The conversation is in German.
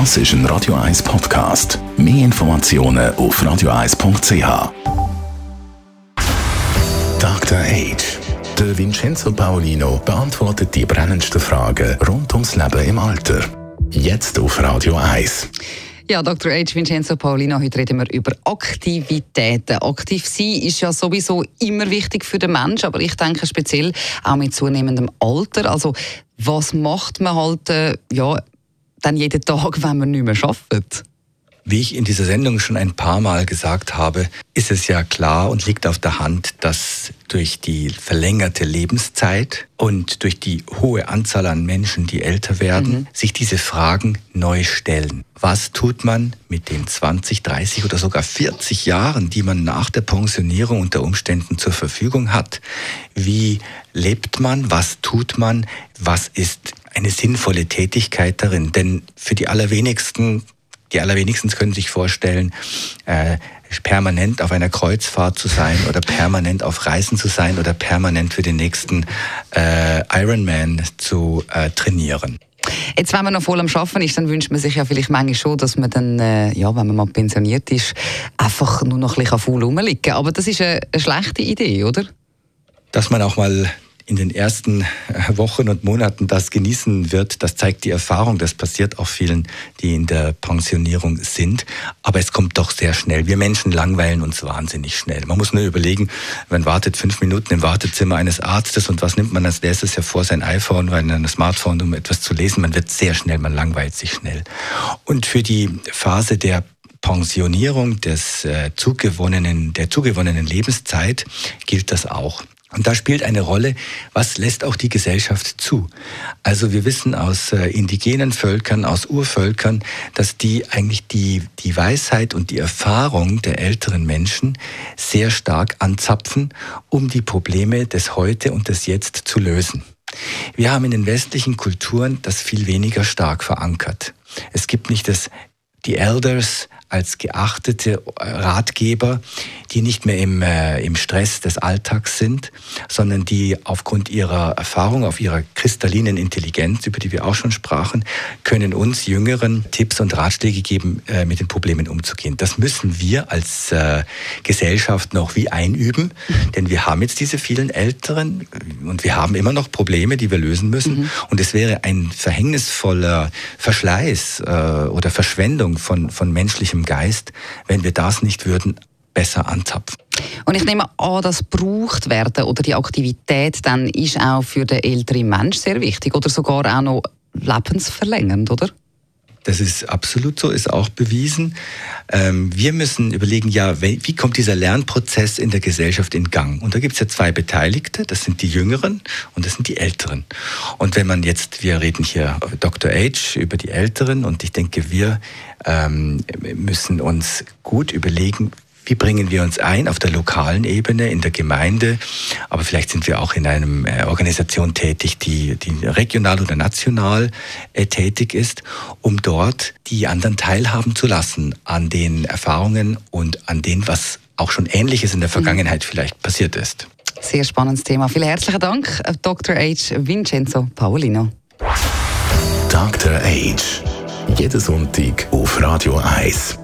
Das ist ein Radio 1 Podcast. Mehr Informationen auf radio1.ch. Dr. Age. Der Vincenzo Paolino beantwortet die brennendsten Fragen rund ums Leben im Alter. Jetzt auf Radio 1. Ja, Dr. H. Vincenzo Paulino, heute reden wir über Aktivitäten. Aktiv sein ist ja sowieso immer wichtig für den Menschen, aber ich denke speziell auch mit zunehmendem Alter. Also, was macht man halt, äh, ja, dann jeden Tag, wenn man nicht mehr arbeitet? Wie ich in dieser Sendung schon ein paar Mal gesagt habe, ist es ja klar und liegt auf der Hand, dass durch die verlängerte Lebenszeit und durch die hohe Anzahl an Menschen, die älter werden, mhm. sich diese Fragen neu stellen. Was tut man mit den 20, 30 oder sogar 40 Jahren, die man nach der Pensionierung unter Umständen zur Verfügung hat? Wie lebt man? Was tut man? Was ist eine sinnvolle Tätigkeit darin? Denn für die allerwenigsten die allerwenigsten können sich vorstellen, äh, permanent auf einer Kreuzfahrt zu sein oder permanent auf Reisen zu sein oder permanent für den nächsten äh, Ironman zu äh, trainieren. Jetzt, wenn man noch voll am Arbeiten ist, dann wünscht man sich ja vielleicht manchmal schon, dass man dann, äh, ja, wenn man mal pensioniert ist, einfach nur noch ein bisschen faul rumliegen Aber das ist eine, eine schlechte Idee, oder? Dass man auch mal in den ersten äh, Wochen und Monaten das genießen wird, das zeigt die Erfahrung. Das passiert auch vielen, die in der Pensionierung sind. Aber es kommt doch sehr schnell. Wir Menschen langweilen uns wahnsinnig schnell. Man muss nur überlegen, man wartet fünf Minuten im Wartezimmer eines Arztes und was nimmt man als nächstes hervor? Sein iPhone oder ein Smartphone, um etwas zu lesen. Man wird sehr schnell, man langweilt sich schnell. Und für die Phase der Pensionierung des äh, zugewonnenen, der zugewonnenen Lebenszeit gilt das auch. Und da spielt eine Rolle, was lässt auch die Gesellschaft zu. Also wir wissen aus äh, indigenen Völkern, aus Urvölkern, dass die eigentlich die, die Weisheit und die Erfahrung der älteren Menschen sehr stark anzapfen, um die Probleme des Heute und des Jetzt zu lösen. Wir haben in den westlichen Kulturen das viel weniger stark verankert. Es gibt nicht das die Elders als geachtete Ratgeber, die nicht mehr im, äh, im Stress des Alltags sind, sondern die aufgrund ihrer Erfahrung, auf ihrer kristallinen Intelligenz, über die wir auch schon sprachen, können uns Jüngeren Tipps und Ratschläge geben, äh, mit den Problemen umzugehen. Das müssen wir als äh, Gesellschaft noch wie einüben, denn wir haben jetzt diese vielen Älteren und wir haben immer noch Probleme, die wir lösen müssen. Mhm. Und es wäre ein verhängnisvoller Verschleiß äh, oder Verschwendung von, von menschlichem Geist, wenn wir das nicht würden, besser anzapfen. Und ich nehme an, das braucht werden oder die Aktivität dann ist auch für den älteren Mensch sehr wichtig oder sogar auch noch lebensverlängernd, oder? Das ist absolut so, ist auch bewiesen. Ähm, wir müssen überlegen, ja, wie kommt dieser Lernprozess in der Gesellschaft in Gang? Und da gibt es ja zwei Beteiligte, das sind die Jüngeren und das sind die Älteren. Und wenn man jetzt, wir reden hier Dr. H über die Älteren und ich denke, wir ähm, müssen uns gut überlegen, wie bringen wir uns ein auf der lokalen Ebene, in der Gemeinde, aber vielleicht sind wir auch in einer äh, Organisation tätig, die, die regional oder national äh, tätig ist, um dort die anderen teilhaben zu lassen an den Erfahrungen und an dem, was auch schon Ähnliches in der mhm. Vergangenheit vielleicht passiert ist. Sehr spannendes Thema. Vielen herzlichen Dank, Dr. H. Vincenzo Paolino. Dr. H. Jeden Sonntag auf Radio 1.